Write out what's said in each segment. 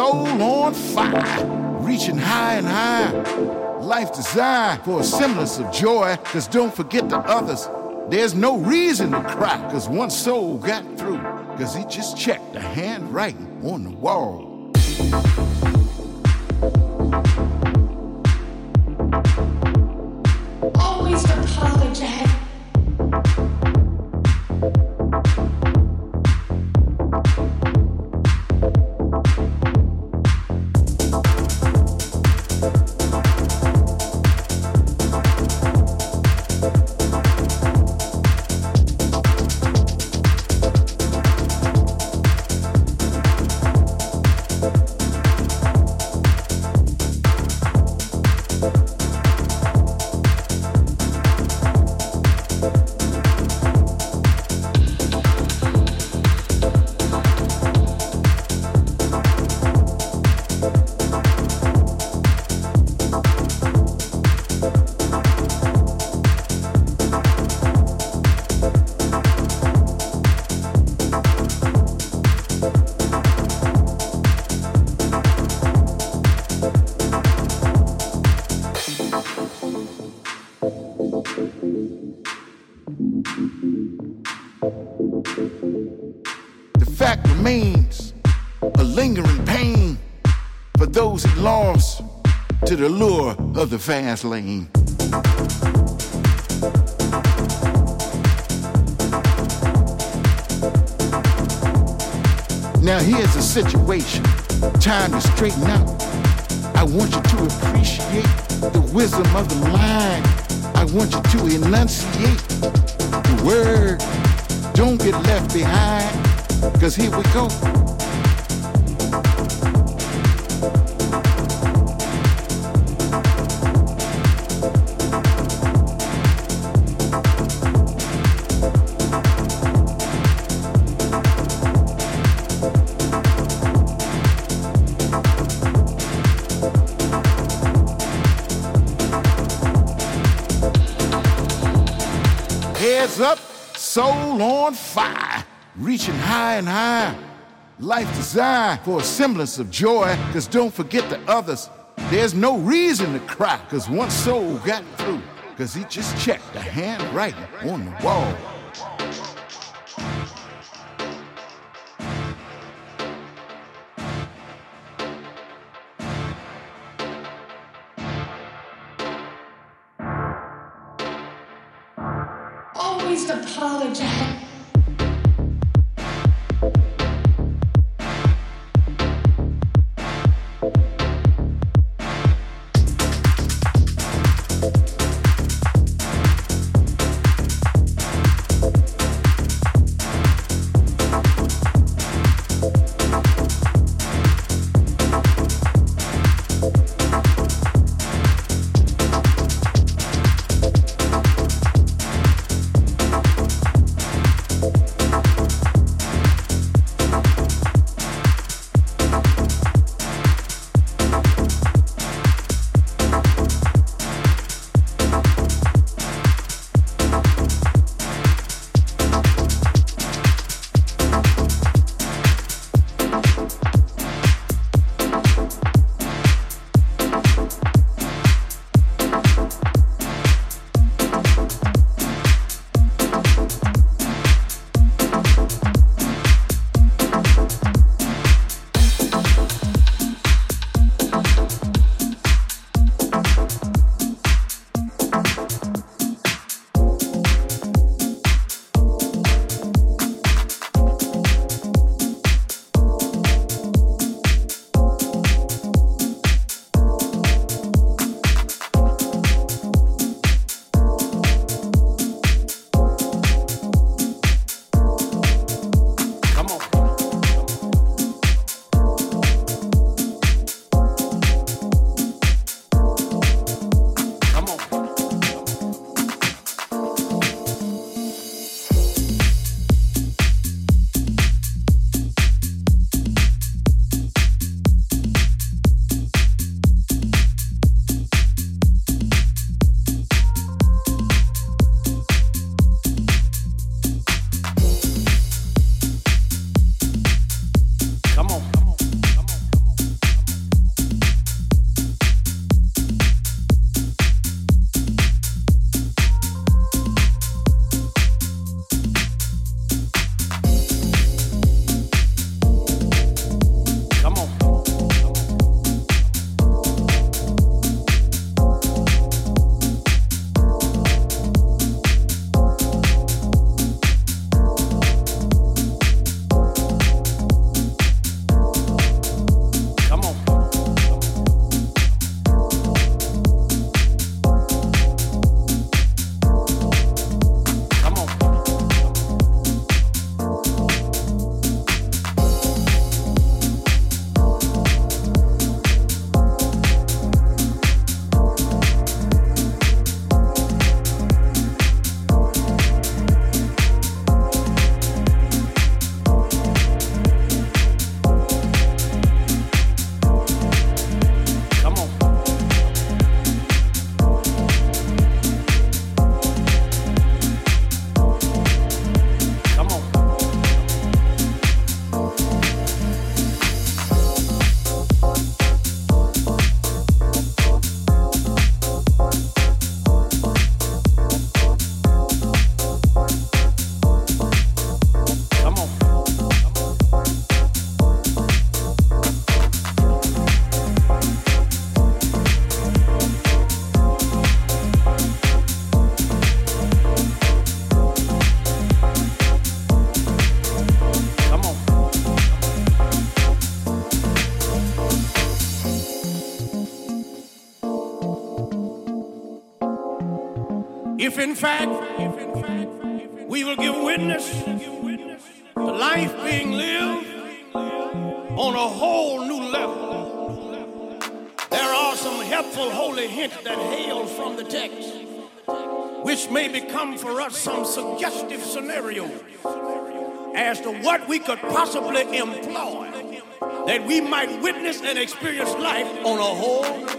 soul on fire, reaching high and high. Life designed for a semblance of joy, cause don't forget the others. There's no reason to cry, cause one soul got through, cause he just checked the handwriting on the wall. The lure of the fast lane. Now here's the situation. Time to straighten out. I want you to appreciate the wisdom of the line. I want you to enunciate the word. Don't get left behind. Cause here we go. Up, soul on fire, reaching high and high. Life designed for a semblance of joy, cause don't forget the others. There's no reason to cry, cause one soul got through, cause he just checked the handwriting on the wall. Fact, we will give witness to life being lived on a whole new level. There are some helpful holy hints that hail from the text, which may become for us some suggestive scenarios as to what we could possibly employ that we might witness and experience life on a whole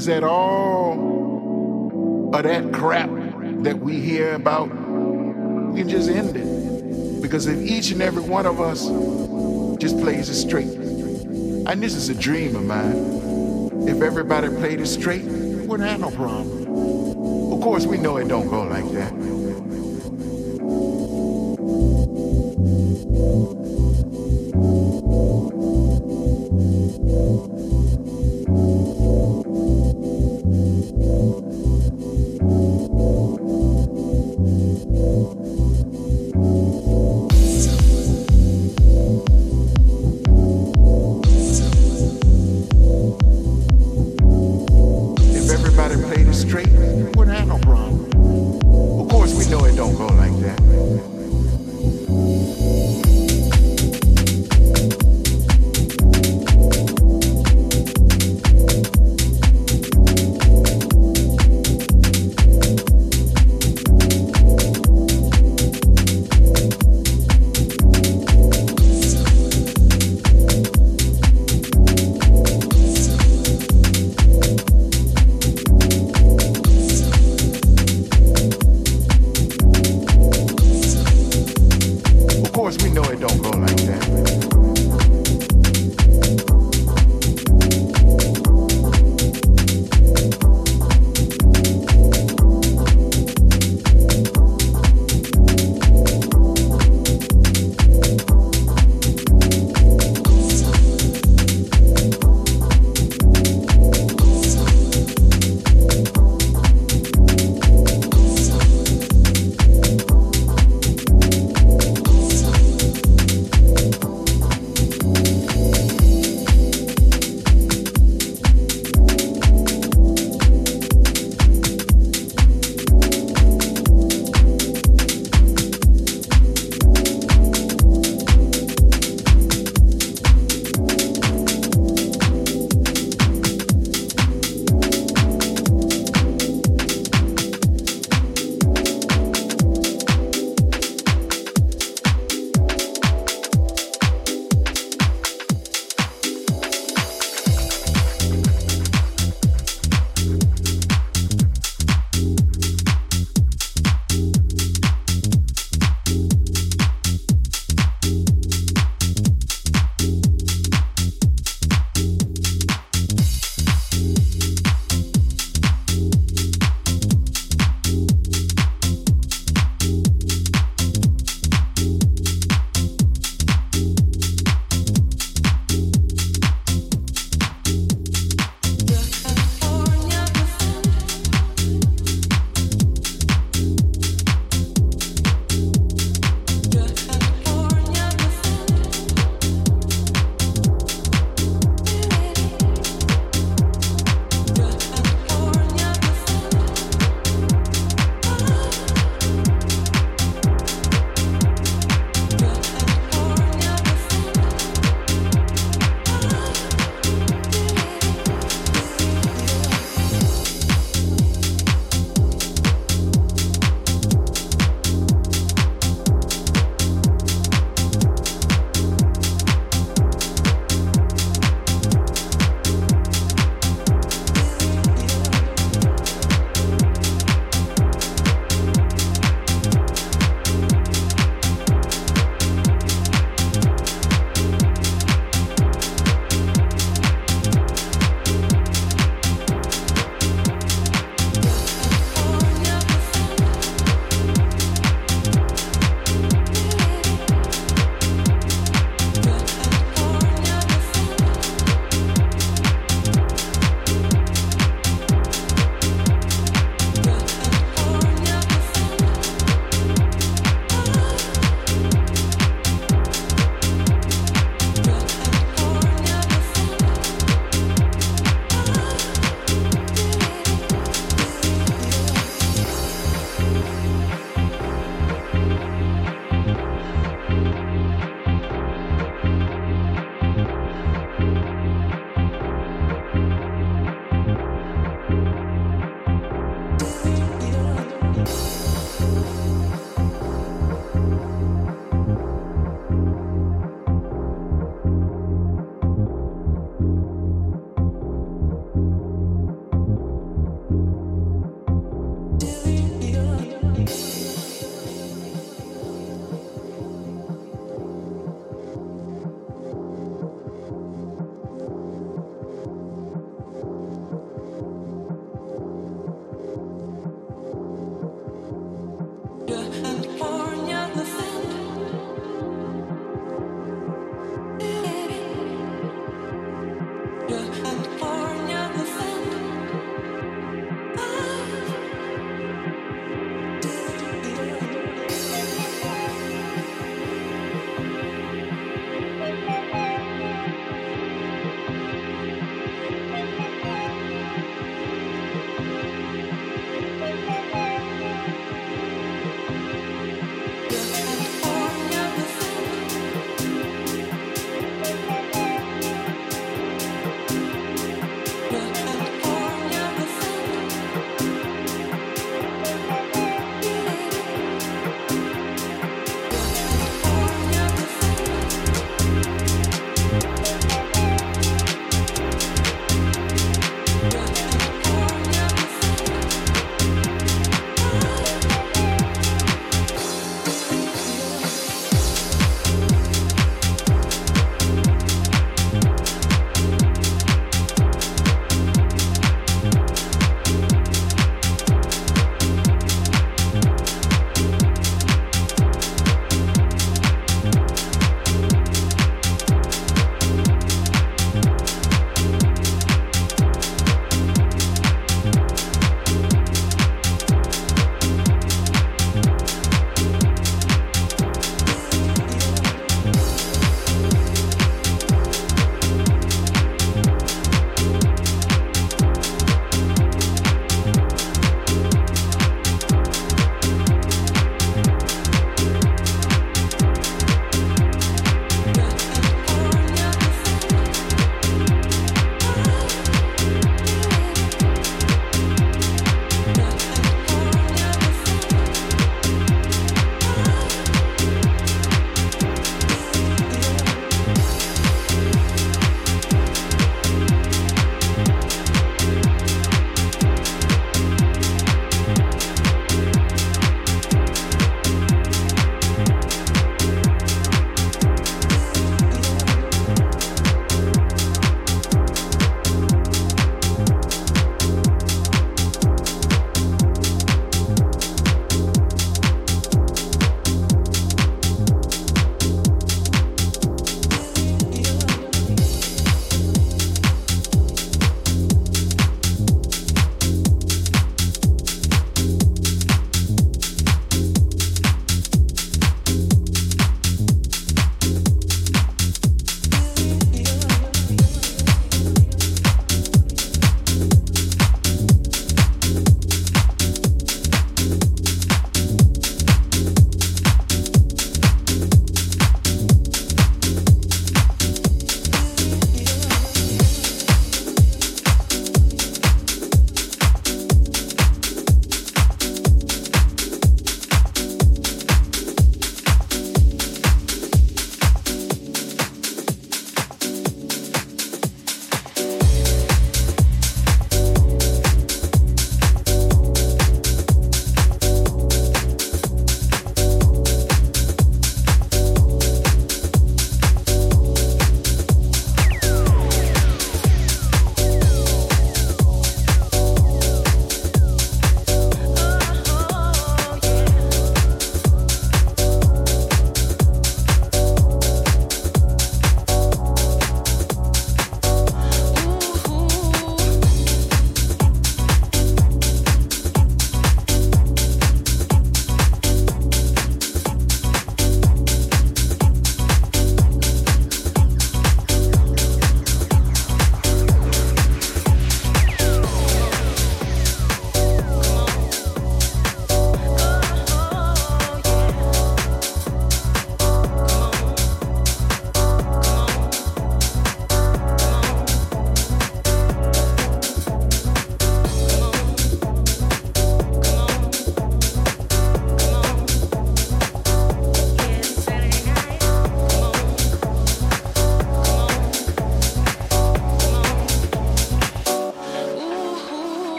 is that all of that crap that we hear about, we can just end it. Because if each and every one of us just plays it straight, and this is a dream of mine, if everybody played it straight, we wouldn't have no problem.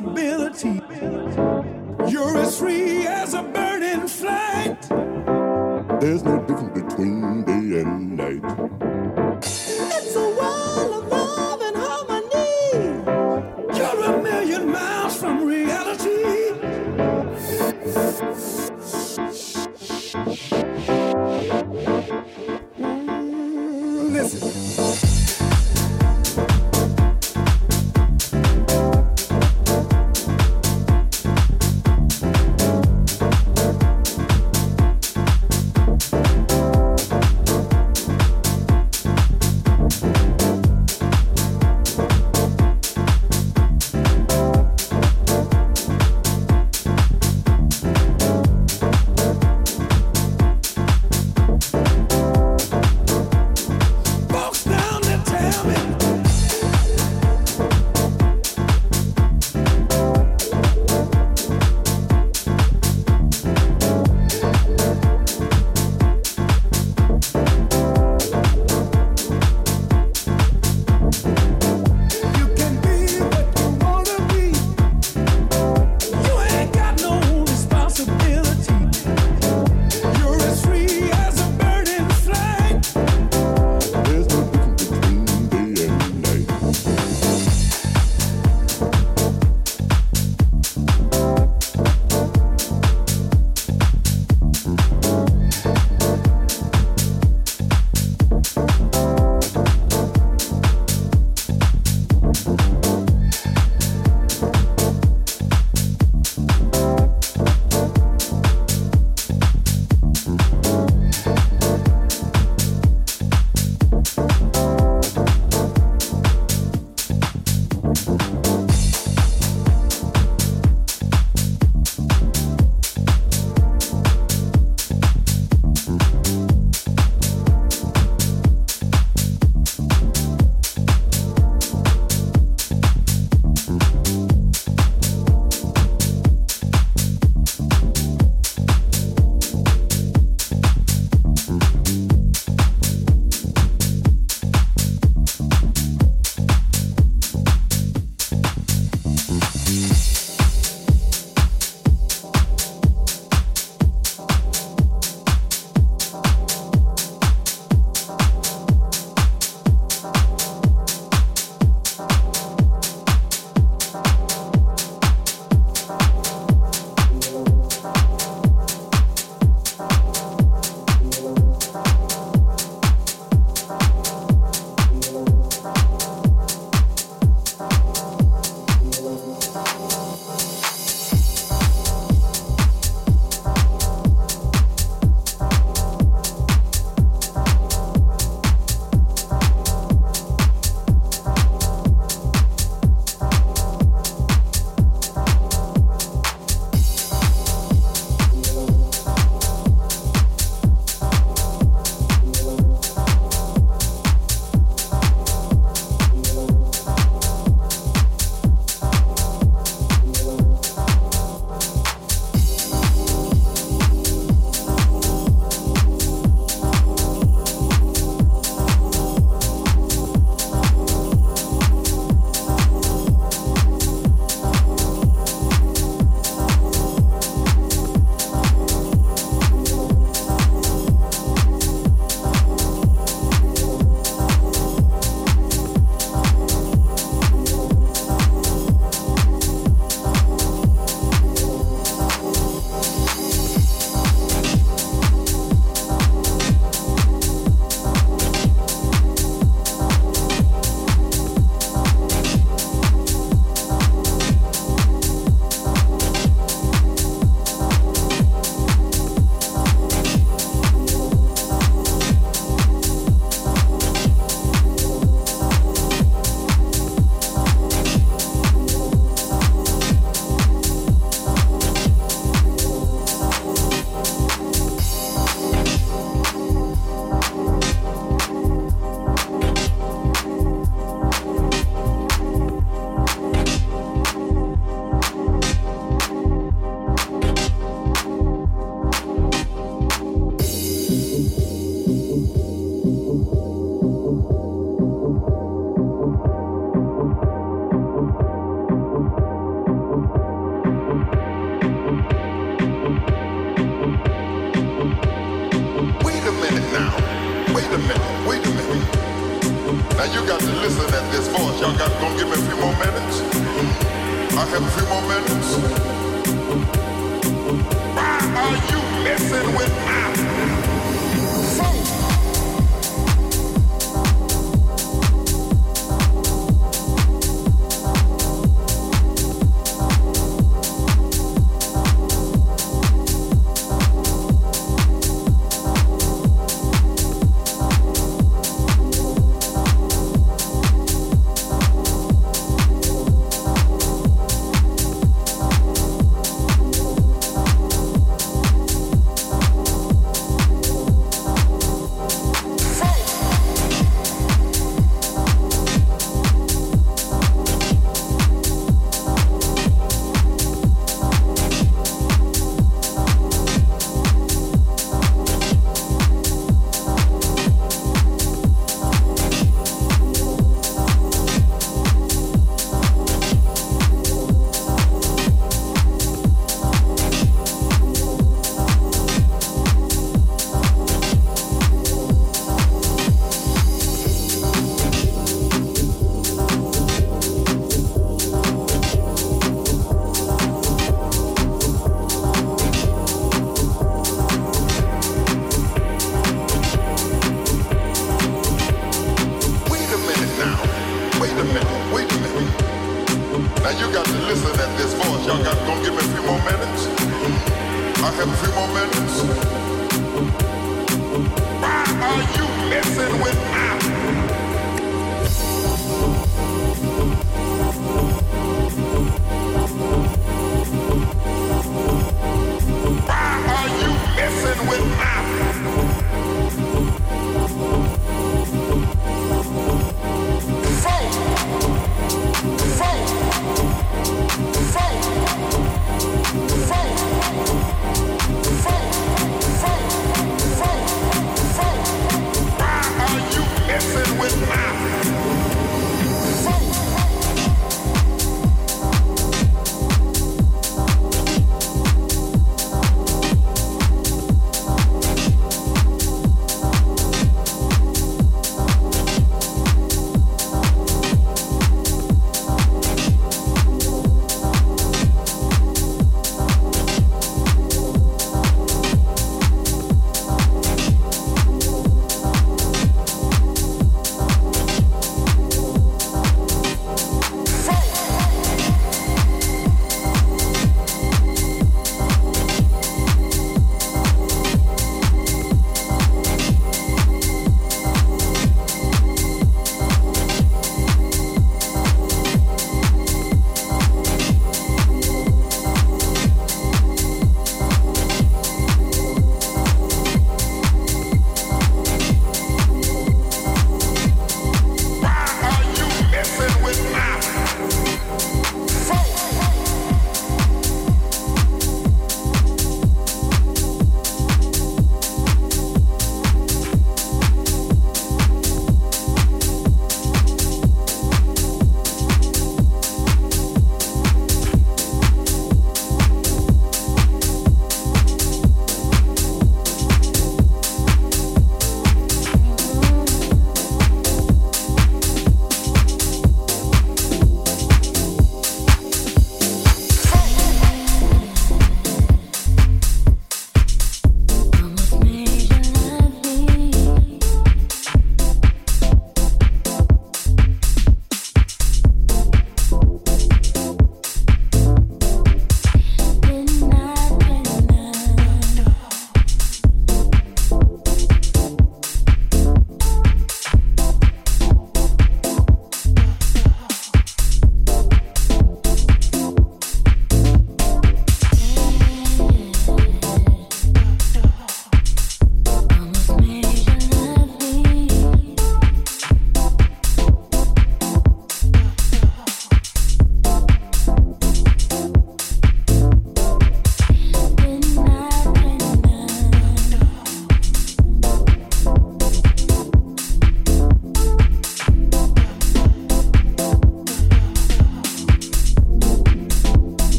Responsibility.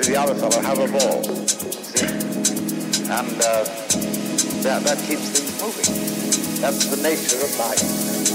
to the other fellow, have a ball. And uh, that, that keeps things moving. That's the nature of life.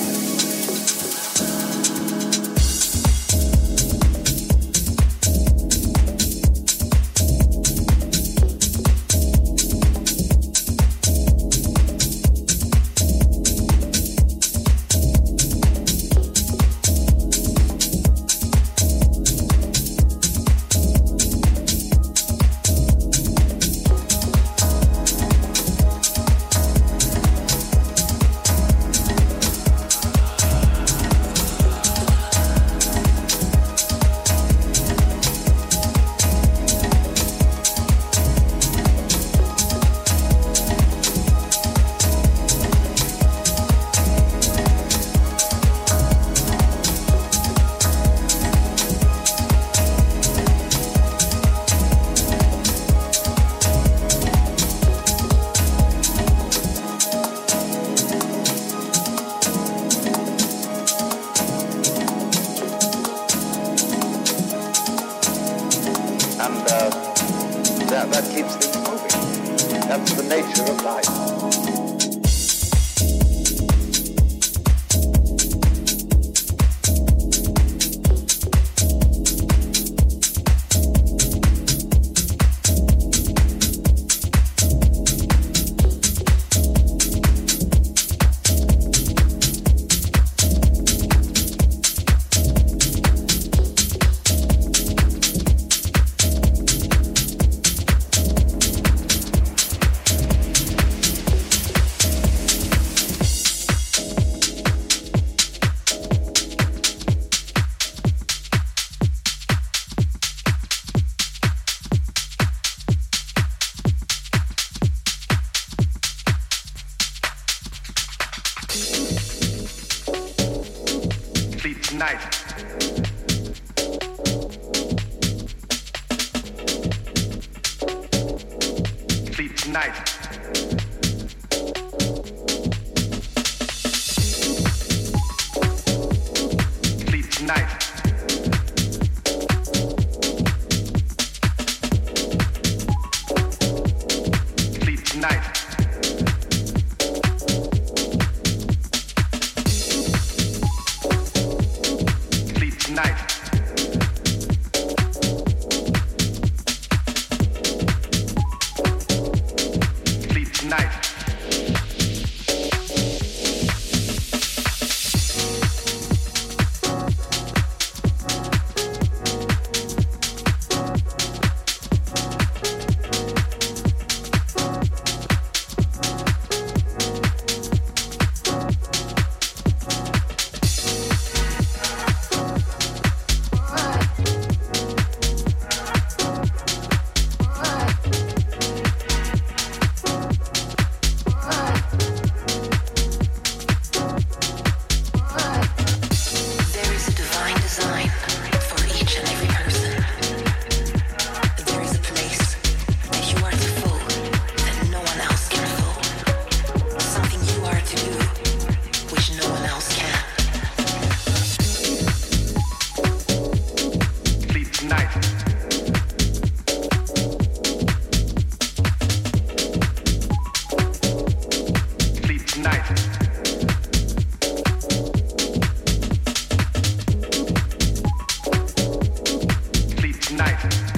night.